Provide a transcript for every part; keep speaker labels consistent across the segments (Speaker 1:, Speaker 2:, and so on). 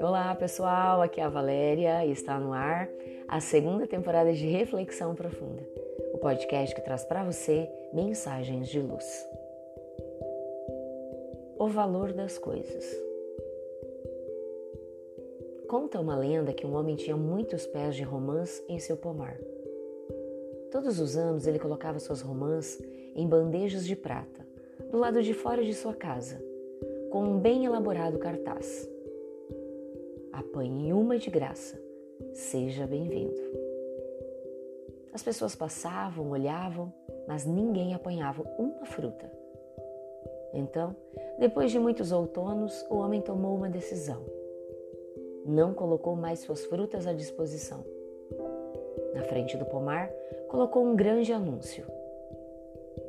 Speaker 1: Olá pessoal, aqui é a Valéria e está no ar a segunda temporada de Reflexão Profunda, o podcast que traz para você mensagens de luz. O valor das coisas. Conta uma lenda que um homem tinha muitos pés de romãs em seu pomar. Todos os anos ele colocava suas romãs em bandejas de prata, do lado de fora de sua casa, com um bem elaborado cartaz. Apanhe uma de graça, seja bem-vindo. As pessoas passavam, olhavam, mas ninguém apanhava uma fruta. Então, depois de muitos outonos, o homem tomou uma decisão. Não colocou mais suas frutas à disposição na frente do pomar, colocou um grande anúncio.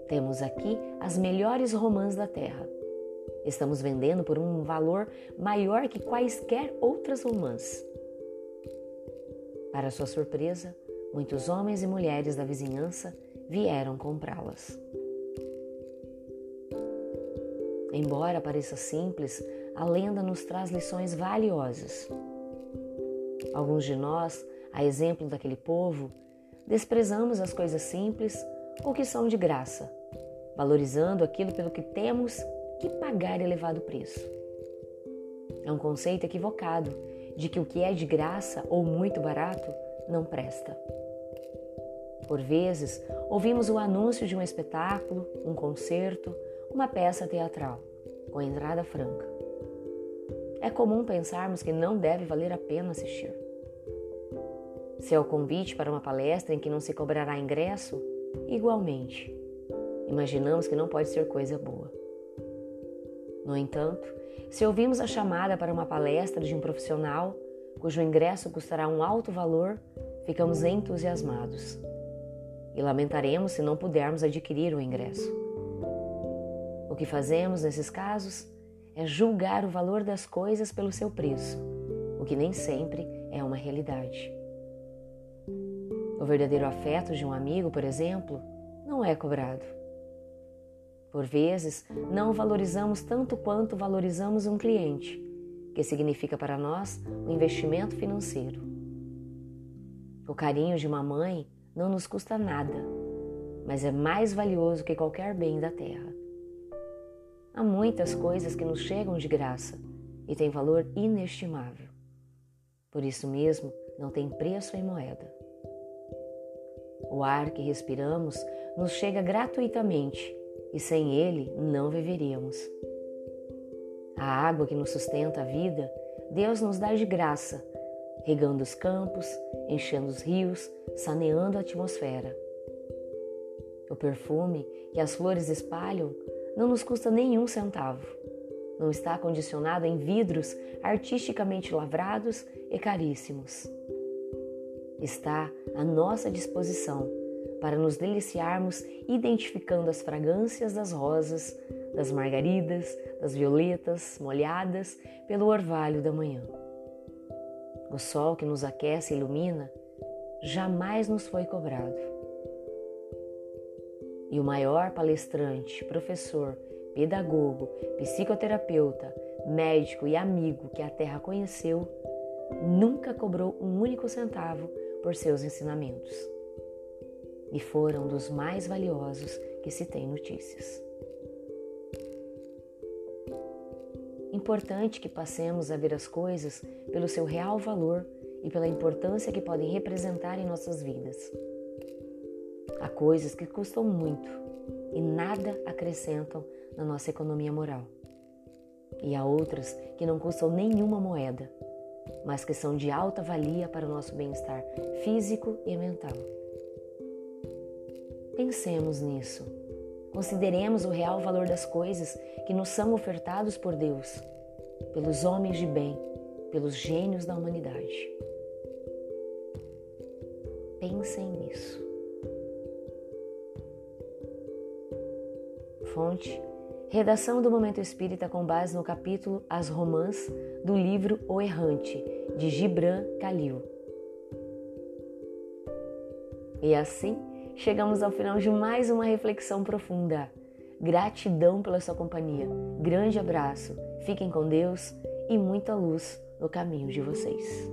Speaker 1: Temos aqui as melhores romãs da terra. Estamos vendendo por um valor maior que quaisquer outras romãs. Para sua surpresa, muitos homens e mulheres da vizinhança vieram comprá-las. Embora pareça simples, a lenda nos traz lições valiosas. Alguns de nós a exemplo daquele povo, desprezamos as coisas simples ou que são de graça, valorizando aquilo pelo que temos que pagar elevado preço. É um conceito equivocado de que o que é de graça ou muito barato não presta. Por vezes, ouvimos o anúncio de um espetáculo, um concerto, uma peça teatral, com entrada franca. É comum pensarmos que não deve valer a pena assistir. Se é o convite para uma palestra em que não se cobrará ingresso, igualmente. Imaginamos que não pode ser coisa boa. No entanto, se ouvimos a chamada para uma palestra de um profissional cujo ingresso custará um alto valor, ficamos entusiasmados e lamentaremos se não pudermos adquirir o ingresso. O que fazemos nesses casos é julgar o valor das coisas pelo seu preço, o que nem sempre é uma realidade. O verdadeiro afeto de um amigo, por exemplo, não é cobrado. Por vezes, não valorizamos tanto quanto valorizamos um cliente, que significa para nós um investimento financeiro. O carinho de uma mãe não nos custa nada, mas é mais valioso que qualquer bem da terra. Há muitas coisas que nos chegam de graça e têm valor inestimável. Por isso mesmo, não tem preço em moeda. O ar que respiramos nos chega gratuitamente e sem ele não viveríamos. A água que nos sustenta a vida, Deus nos dá de graça, regando os campos, enchendo os rios, saneando a atmosfera. O perfume que as flores espalham não nos custa nenhum centavo. Não está condicionado em vidros artisticamente lavrados e caríssimos está à nossa disposição para nos deliciarmos identificando as fragrâncias das rosas, das margaridas, das violetas molhadas pelo orvalho da manhã. O sol que nos aquece e ilumina jamais nos foi cobrado. E o maior palestrante, professor, pedagogo, psicoterapeuta, médico e amigo que a Terra conheceu nunca cobrou um único centavo por seus ensinamentos. E foram dos mais valiosos que se tem notícias. Importante que passemos a ver as coisas pelo seu real valor e pela importância que podem representar em nossas vidas. Há coisas que custam muito e nada acrescentam na nossa economia moral. E há outras que não custam nenhuma moeda mas que são de alta valia para o nosso bem-estar físico e mental. Pensemos nisso. Consideremos o real valor das coisas que nos são ofertados por Deus, pelos homens de bem, pelos gênios da humanidade. Pensem nisso. Fonte Redação do Momento Espírita com base no capítulo As Romãs do livro O Errante, de Gibran Khalil. E assim, chegamos ao final de mais uma reflexão profunda. Gratidão pela sua companhia. Grande abraço. Fiquem com Deus e muita luz no caminho de vocês.